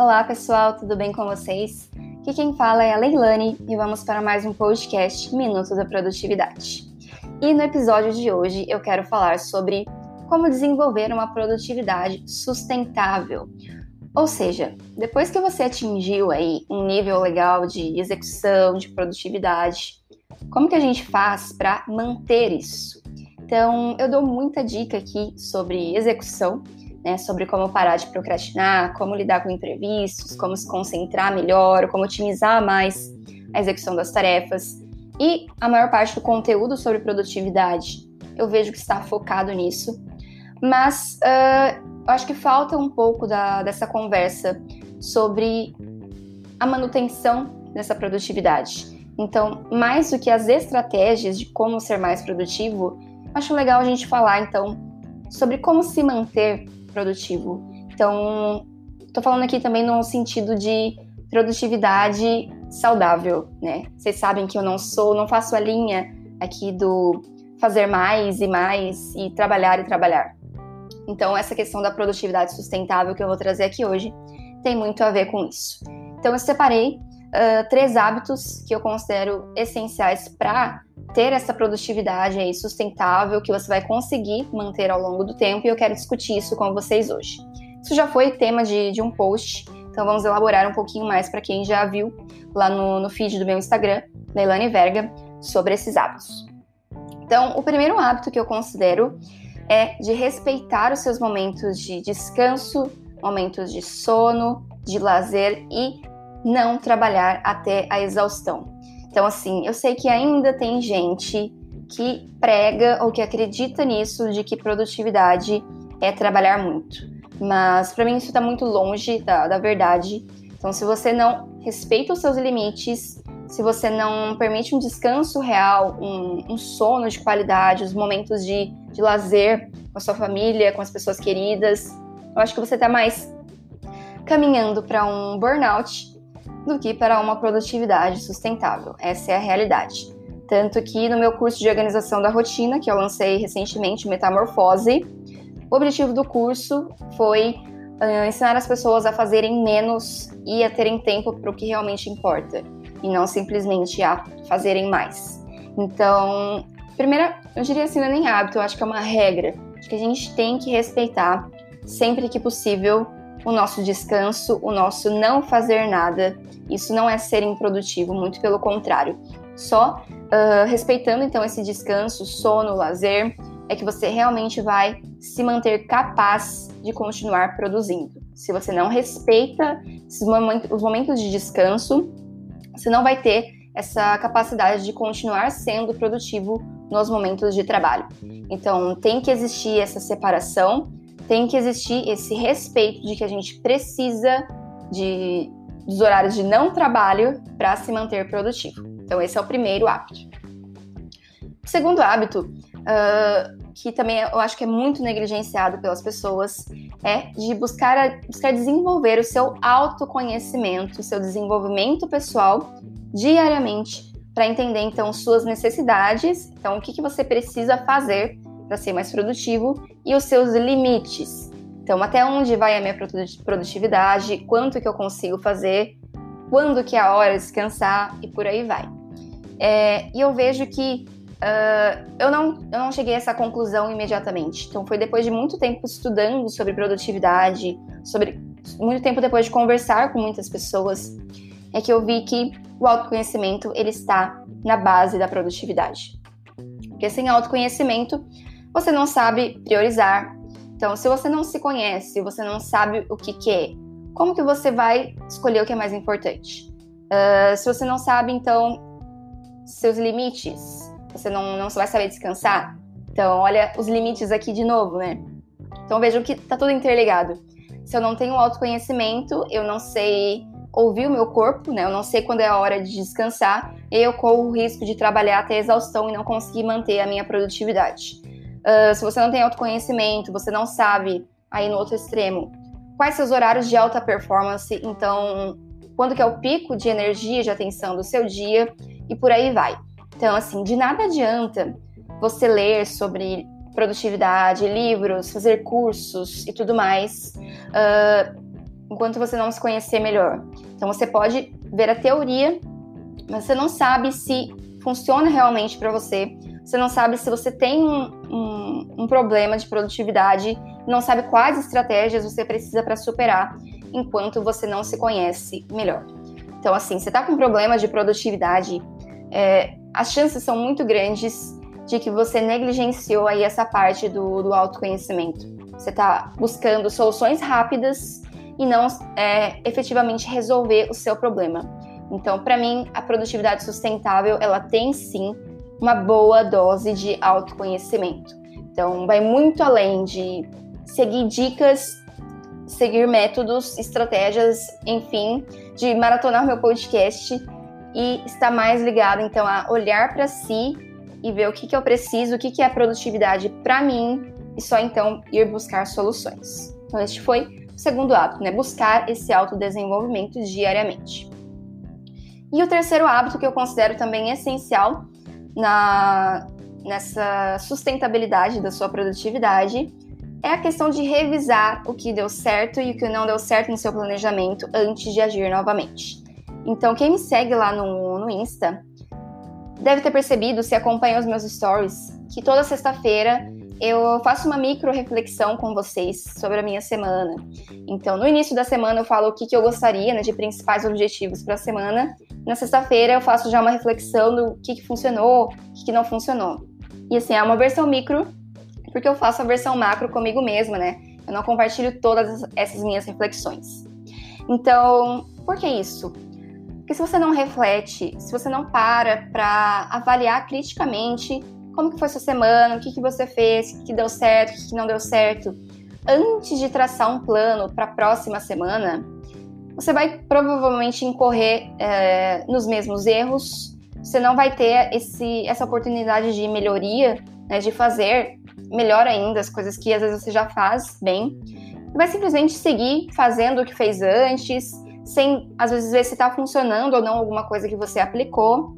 Olá pessoal, tudo bem com vocês? Aqui quem fala é a Leilane e vamos para mais um podcast Minuto da Produtividade. E no episódio de hoje eu quero falar sobre como desenvolver uma produtividade sustentável. Ou seja, depois que você atingiu aí um nível legal de execução, de produtividade, como que a gente faz para manter isso? Então, eu dou muita dica aqui sobre execução né, sobre como parar de procrastinar, como lidar com imprevistos, como se concentrar melhor, como otimizar mais a execução das tarefas. E a maior parte do conteúdo sobre produtividade eu vejo que está focado nisso, mas uh, eu acho que falta um pouco da, dessa conversa sobre a manutenção dessa produtividade. Então, mais do que as estratégias de como ser mais produtivo, acho legal a gente falar então sobre como se manter produtivo. Então, estou falando aqui também no sentido de produtividade saudável, né? Vocês sabem que eu não sou, não faço a linha aqui do fazer mais e mais e trabalhar e trabalhar. Então, essa questão da produtividade sustentável que eu vou trazer aqui hoje tem muito a ver com isso. Então, eu separei uh, três hábitos que eu considero essenciais para ter essa produtividade aí sustentável que você vai conseguir manter ao longo do tempo e eu quero discutir isso com vocês hoje. Isso já foi tema de, de um post, então vamos elaborar um pouquinho mais para quem já viu lá no, no feed do meu Instagram, Leilani Verga, sobre esses hábitos. Então, o primeiro hábito que eu considero é de respeitar os seus momentos de descanso, momentos de sono, de lazer e não trabalhar até a exaustão. Então, assim, eu sei que ainda tem gente que prega ou que acredita nisso de que produtividade é trabalhar muito. Mas para mim isso está muito longe da, da verdade. Então, se você não respeita os seus limites, se você não permite um descanso real, um, um sono de qualidade, os momentos de, de lazer com a sua família, com as pessoas queridas, eu acho que você está mais caminhando para um burnout do que para uma produtividade sustentável. Essa é a realidade. Tanto que no meu curso de organização da rotina, que eu lancei recentemente, Metamorfose, o objetivo do curso foi uh, ensinar as pessoas a fazerem menos e a terem tempo para o que realmente importa, e não simplesmente a fazerem mais. Então, primeira, eu diria assim, não é nem hábito, eu acho que é uma regra, de que a gente tem que respeitar sempre que possível o nosso descanso, o nosso não fazer nada. Isso não é ser improdutivo, muito pelo contrário. Só uh, respeitando então esse descanso, sono, lazer, é que você realmente vai se manter capaz de continuar produzindo. Se você não respeita os momentos de descanso, você não vai ter essa capacidade de continuar sendo produtivo nos momentos de trabalho. Então, tem que existir essa separação tem que existir esse respeito de que a gente precisa de, dos horários de não trabalho para se manter produtivo. Então, esse é o primeiro hábito. O segundo hábito, uh, que também eu acho que é muito negligenciado pelas pessoas, é de buscar, buscar desenvolver o seu autoconhecimento, o seu desenvolvimento pessoal diariamente, para entender então suas necessidades, então o que, que você precisa fazer para ser mais produtivo e os seus limites. Então, até onde vai a minha produtividade, quanto que eu consigo fazer, quando que é a hora de descansar e por aí vai. É, e eu vejo que uh, eu, não, eu não cheguei a essa conclusão imediatamente. Então, foi depois de muito tempo estudando sobre produtividade, sobre muito tempo depois de conversar com muitas pessoas, é que eu vi que o autoconhecimento ele está na base da produtividade. Porque sem autoconhecimento, você não sabe priorizar. Então, se você não se conhece, você não sabe o que, que é, como que você vai escolher o que é mais importante? Uh, se você não sabe, então, seus limites, você não, não vai saber descansar. Então, olha os limites aqui de novo, né? Então, vejam que tá tudo interligado. Se eu não tenho autoconhecimento, eu não sei ouvir o meu corpo, né? Eu não sei quando é a hora de descansar, e eu corro o risco de trabalhar até exaustão e não conseguir manter a minha produtividade. Uh, se você não tem autoconhecimento, você não sabe, aí no outro extremo, quais seus horários de alta performance, então, quando que é o pico de energia, de atenção do seu dia, e por aí vai. Então, assim, de nada adianta você ler sobre produtividade, livros, fazer cursos e tudo mais, uh, enquanto você não se conhecer melhor. Então você pode ver a teoria, mas você não sabe se funciona realmente para você. Você não sabe se você tem um, um, um problema de produtividade, não sabe quais estratégias você precisa para superar, enquanto você não se conhece melhor. Então, assim, você está com problemas de produtividade, é, as chances são muito grandes de que você negligenciou aí essa parte do, do autoconhecimento. Você está buscando soluções rápidas e não é, efetivamente resolver o seu problema. Então, para mim, a produtividade sustentável ela tem sim uma boa dose de autoconhecimento. Então, vai muito além de seguir dicas, seguir métodos, estratégias, enfim, de maratonar meu podcast e estar mais ligado então a olhar para si e ver o que, que eu preciso, o que, que é produtividade para mim e só então ir buscar soluções. Então, este foi o segundo hábito, né? Buscar esse autodesenvolvimento diariamente. E o terceiro hábito que eu considero também essencial na, nessa sustentabilidade da sua produtividade é a questão de revisar o que deu certo e o que não deu certo no seu planejamento antes de agir novamente. Então, quem me segue lá no, no Insta deve ter percebido, se acompanha os meus stories, que toda sexta-feira eu faço uma micro reflexão com vocês sobre a minha semana. Então, no início da semana eu falo o que, que eu gostaria, né, de principais objetivos para a semana. Na sexta-feira eu faço já uma reflexão do que, que funcionou, o que, que não funcionou. E assim, é uma versão micro, porque eu faço a versão macro comigo mesma, né? Eu não compartilho todas essas minhas reflexões. Então, por que isso? Porque se você não reflete, se você não para para avaliar criticamente como que foi sua semana, o que, que você fez, o que, deu certo, o que, que não deu certo, antes de traçar um plano para a próxima semana, você vai provavelmente incorrer é, nos mesmos erros, você não vai ter esse, essa oportunidade de melhoria, né, de fazer melhor ainda as coisas que às vezes você já faz bem. Vai simplesmente seguir fazendo o que fez antes, sem às vezes ver se está funcionando ou não alguma coisa que você aplicou.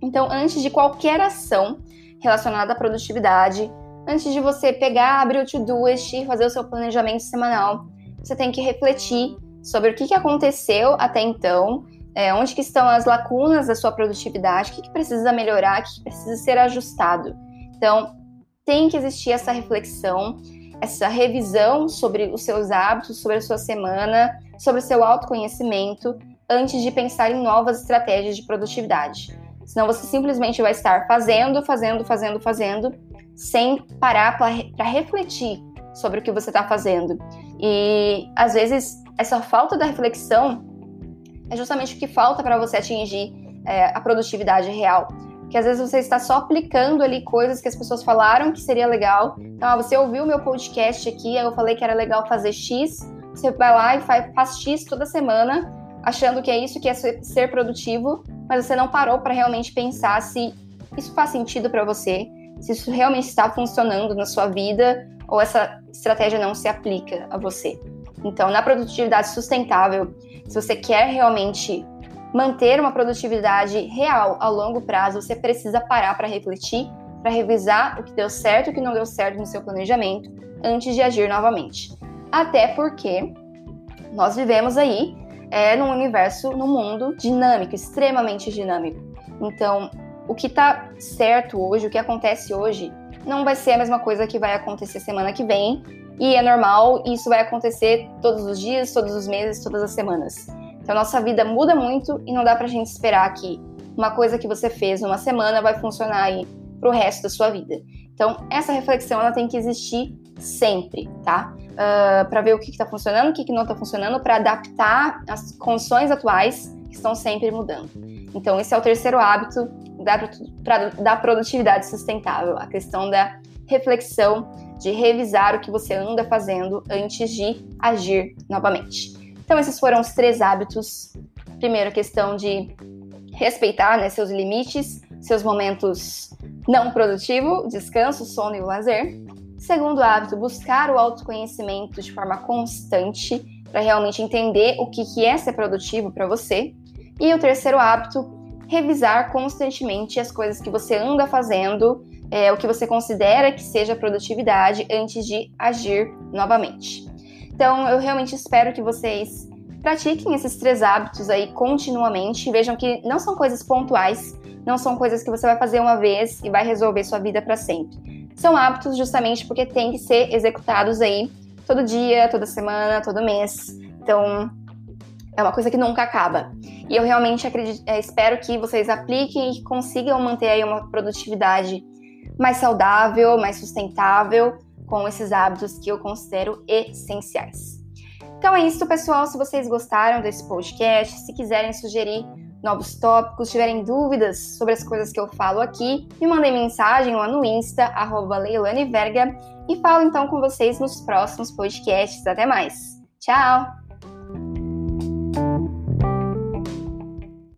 Então, antes de qualquer ação relacionada à produtividade, antes de você pegar, abrir o Todoist e fazer o seu planejamento semanal, você tem que refletir sobre o que, que aconteceu até então, é, onde que estão as lacunas da sua produtividade, o que, que precisa melhorar, o que, que precisa ser ajustado. Então, tem que existir essa reflexão, essa revisão sobre os seus hábitos, sobre a sua semana, sobre o seu autoconhecimento antes de pensar em novas estratégias de produtividade. Senão você simplesmente vai estar fazendo, fazendo, fazendo, fazendo, sem parar para refletir sobre o que você está fazendo. E às vezes essa falta da reflexão é justamente o que falta para você atingir é, a produtividade real. Que às vezes você está só aplicando ali coisas que as pessoas falaram que seria legal. Então, ah, você ouviu o meu podcast aqui, eu falei que era legal fazer X, você vai lá e faz, faz X toda semana, achando que é isso que é ser produtivo, mas você não parou para realmente pensar se isso faz sentido para você, se isso realmente está funcionando na sua vida ou essa estratégia não se aplica a você. Então, na produtividade sustentável, se você quer realmente manter uma produtividade real a longo prazo, você precisa parar para refletir, para revisar o que deu certo e o que não deu certo no seu planejamento antes de agir novamente. Até porque nós vivemos aí é, num universo, num mundo dinâmico, extremamente dinâmico. Então, o que está certo hoje, o que acontece hoje, não vai ser a mesma coisa que vai acontecer semana que vem. E é normal, e isso vai acontecer todos os dias, todos os meses, todas as semanas. Então, nossa vida muda muito e não dá pra gente esperar que uma coisa que você fez numa semana vai funcionar aí pro resto da sua vida. Então, essa reflexão ela tem que existir sempre, tá? Uh, ah, para ver o que está funcionando, o que, que não está funcionando, para adaptar as condições atuais que estão sempre mudando. Então, esse é o terceiro hábito da, pra, da produtividade sustentável, a questão da reflexão, de revisar o que você anda fazendo antes de agir novamente. Então, esses foram os três hábitos. Primeiro, questão de respeitar né, seus limites, seus momentos não produtivos, descanso, sono e lazer. Segundo hábito, buscar o autoconhecimento de forma constante para realmente entender o que, que é ser produtivo para você. E o terceiro hábito, revisar constantemente as coisas que você anda fazendo, é, o que você considera que seja produtividade antes de agir novamente. Então, eu realmente espero que vocês pratiquem esses três hábitos aí continuamente. Vejam que não são coisas pontuais, não são coisas que você vai fazer uma vez e vai resolver sua vida para sempre. São hábitos justamente porque têm que ser executados aí todo dia, toda semana, todo mês. Então, é uma coisa que nunca acaba. E eu realmente acredito, é, espero que vocês apliquem e consigam manter aí uma produtividade mais saudável, mais sustentável com esses hábitos que eu considero essenciais. Então é isso, pessoal. Se vocês gostaram desse podcast, se quiserem sugerir novos tópicos, tiverem dúvidas sobre as coisas que eu falo aqui, me mandem mensagem lá no Insta, arroba Leilane Verga, e falo então com vocês nos próximos podcasts. Até mais. Tchau!